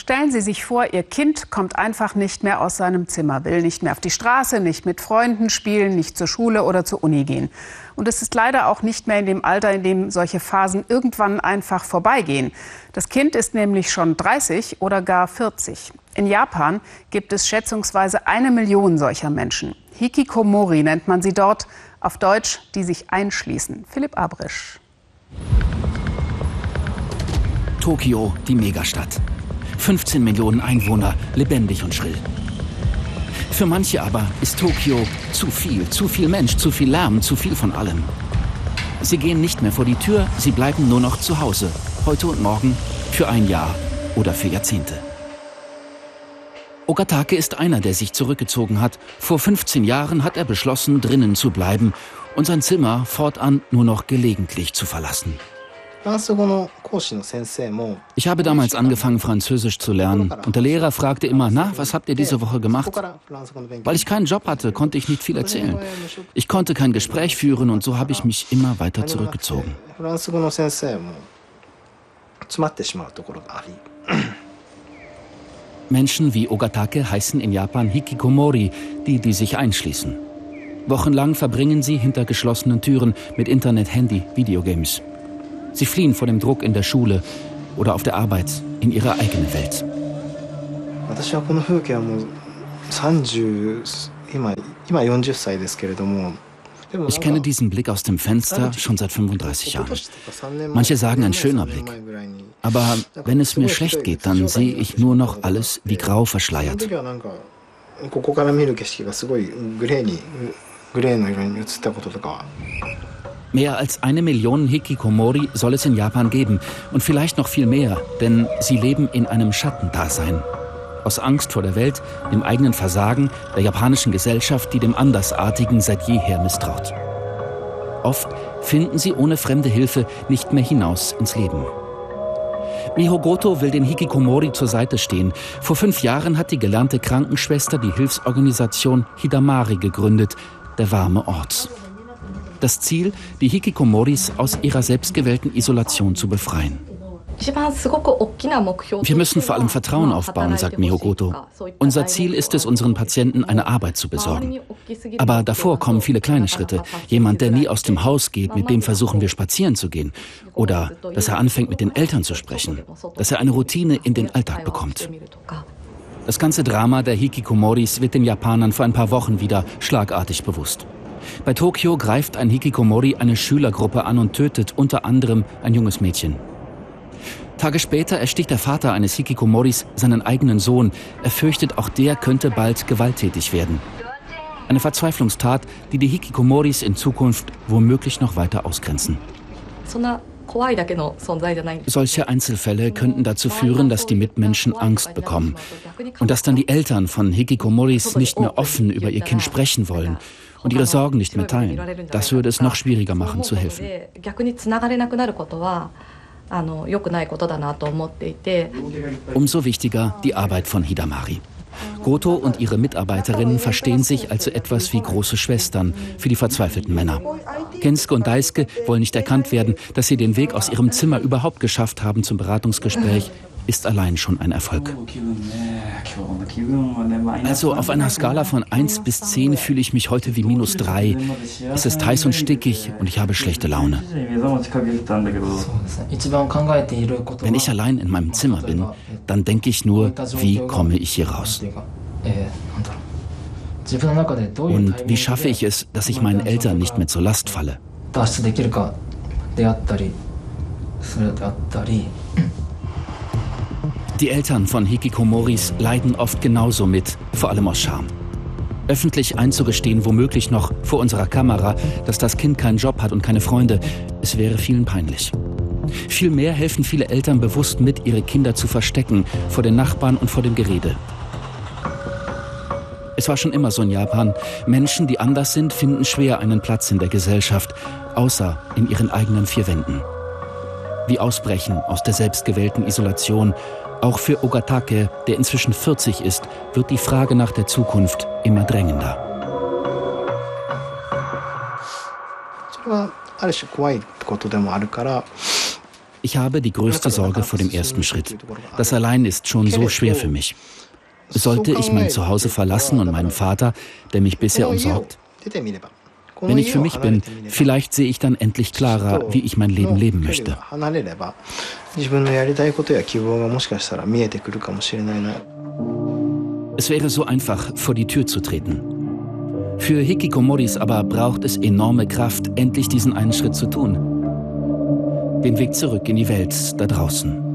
Stellen Sie sich vor, Ihr Kind kommt einfach nicht mehr aus seinem Zimmer, will nicht mehr auf die Straße, nicht mit Freunden spielen, nicht zur Schule oder zur Uni gehen. Und es ist leider auch nicht mehr in dem Alter, in dem solche Phasen irgendwann einfach vorbeigehen. Das Kind ist nämlich schon 30 oder gar 40. In Japan gibt es schätzungsweise eine Million solcher Menschen. Hikikomori nennt man sie dort, auf Deutsch, die sich einschließen. Philipp Abrisch. Tokio, die Megastadt. 15 Millionen Einwohner, lebendig und schrill. Für manche aber ist Tokio zu viel, zu viel Mensch, zu viel Lärm, zu viel von allem. Sie gehen nicht mehr vor die Tür, sie bleiben nur noch zu Hause, heute und morgen, für ein Jahr oder für Jahrzehnte. Ogatake ist einer, der sich zurückgezogen hat. Vor 15 Jahren hat er beschlossen, drinnen zu bleiben und sein Zimmer fortan nur noch gelegentlich zu verlassen. Ich habe damals angefangen, Französisch zu lernen. Und der Lehrer fragte immer, na, was habt ihr diese Woche gemacht? Weil ich keinen Job hatte, konnte ich nicht viel erzählen. Ich konnte kein Gespräch führen und so habe ich mich immer weiter zurückgezogen. Menschen wie Ogatake heißen in Japan Hikikomori, die, die sich einschließen. Wochenlang verbringen sie hinter geschlossenen Türen mit Internet, Handy, Videogames. Sie fliehen vor dem Druck in der Schule oder auf der Arbeit in ihre eigene Welt. Ich kenne diesen Blick aus dem Fenster schon seit 35 Jahren. Manche sagen ein schöner Blick. Aber wenn es mir schlecht geht, dann sehe ich nur noch alles wie grau verschleiert. Mehr als eine Million Hikikomori soll es in Japan geben und vielleicht noch viel mehr, denn sie leben in einem Schattendasein. Aus Angst vor der Welt, dem eigenen Versagen, der japanischen Gesellschaft, die dem Andersartigen seit jeher misstraut. Oft finden sie ohne fremde Hilfe nicht mehr hinaus ins Leben. Mihogoto will den Hikikomori zur Seite stehen. Vor fünf Jahren hat die gelernte Krankenschwester die Hilfsorganisation Hidamari gegründet, der warme Ort. Das Ziel, die Hikikomoris aus ihrer selbstgewählten Isolation zu befreien. Wir müssen vor allem Vertrauen aufbauen, sagt Mihogoto. Unser Ziel ist es, unseren Patienten eine Arbeit zu besorgen. Aber davor kommen viele kleine Schritte. Jemand, der nie aus dem Haus geht, mit dem versuchen wir spazieren zu gehen. Oder dass er anfängt, mit den Eltern zu sprechen. Dass er eine Routine in den Alltag bekommt. Das ganze Drama der Hikikomoris wird den Japanern vor ein paar Wochen wieder schlagartig bewusst. Bei Tokio greift ein Hikikomori eine Schülergruppe an und tötet unter anderem ein junges Mädchen. Tage später ersticht der Vater eines Hikikomoris seinen eigenen Sohn. Er fürchtet, auch der könnte bald gewalttätig werden. Eine Verzweiflungstat, die die Hikikomoris in Zukunft womöglich noch weiter ausgrenzen. Solche Einzelfälle könnten dazu führen, dass die Mitmenschen Angst bekommen und dass dann die Eltern von Hikikomoris nicht mehr offen über ihr Kind sprechen wollen und ihre Sorgen nicht mehr teilen. Das würde es noch schwieriger machen, zu helfen. Umso wichtiger die Arbeit von Hidamari. Goto und ihre Mitarbeiterinnen verstehen sich als so etwas wie große Schwestern für die verzweifelten Männer. Kenske und Daiske wollen nicht erkannt werden, dass sie den Weg aus ihrem Zimmer überhaupt geschafft haben zum Beratungsgespräch ist allein schon ein Erfolg. Also auf einer Skala von 1 bis 10 fühle ich mich heute wie minus 3. Es ist heiß und stickig und ich habe schlechte Laune. Wenn ich allein in meinem Zimmer bin, dann denke ich nur, wie komme ich hier raus? Und wie schaffe ich es, dass ich meinen Eltern nicht mehr zur Last falle? Die Eltern von Hikikomoris leiden oft genauso mit, vor allem aus Scham. Öffentlich einzugestehen, womöglich noch vor unserer Kamera, dass das Kind keinen Job hat und keine Freunde, es wäre vielen peinlich. Vielmehr helfen viele Eltern bewusst mit, ihre Kinder zu verstecken vor den Nachbarn und vor dem Gerede. Es war schon immer so in Japan. Menschen, die anders sind, finden schwer einen Platz in der Gesellschaft, außer in ihren eigenen vier Wänden. Wie ausbrechen aus der selbstgewählten Isolation auch für Ogatake, der inzwischen 40 ist, wird die Frage nach der Zukunft immer drängender. Ich habe die größte Sorge vor dem ersten Schritt. Das allein ist schon so schwer für mich. Sollte ich mein Zuhause verlassen und meinen Vater, der mich bisher umsorgt? Wenn ich für mich bin, vielleicht sehe ich dann endlich klarer, wie ich mein Leben leben möchte. Es wäre so einfach, vor die Tür zu treten. Für Hikikomoris aber braucht es enorme Kraft, endlich diesen einen Schritt zu tun. Den Weg zurück in die Welt da draußen.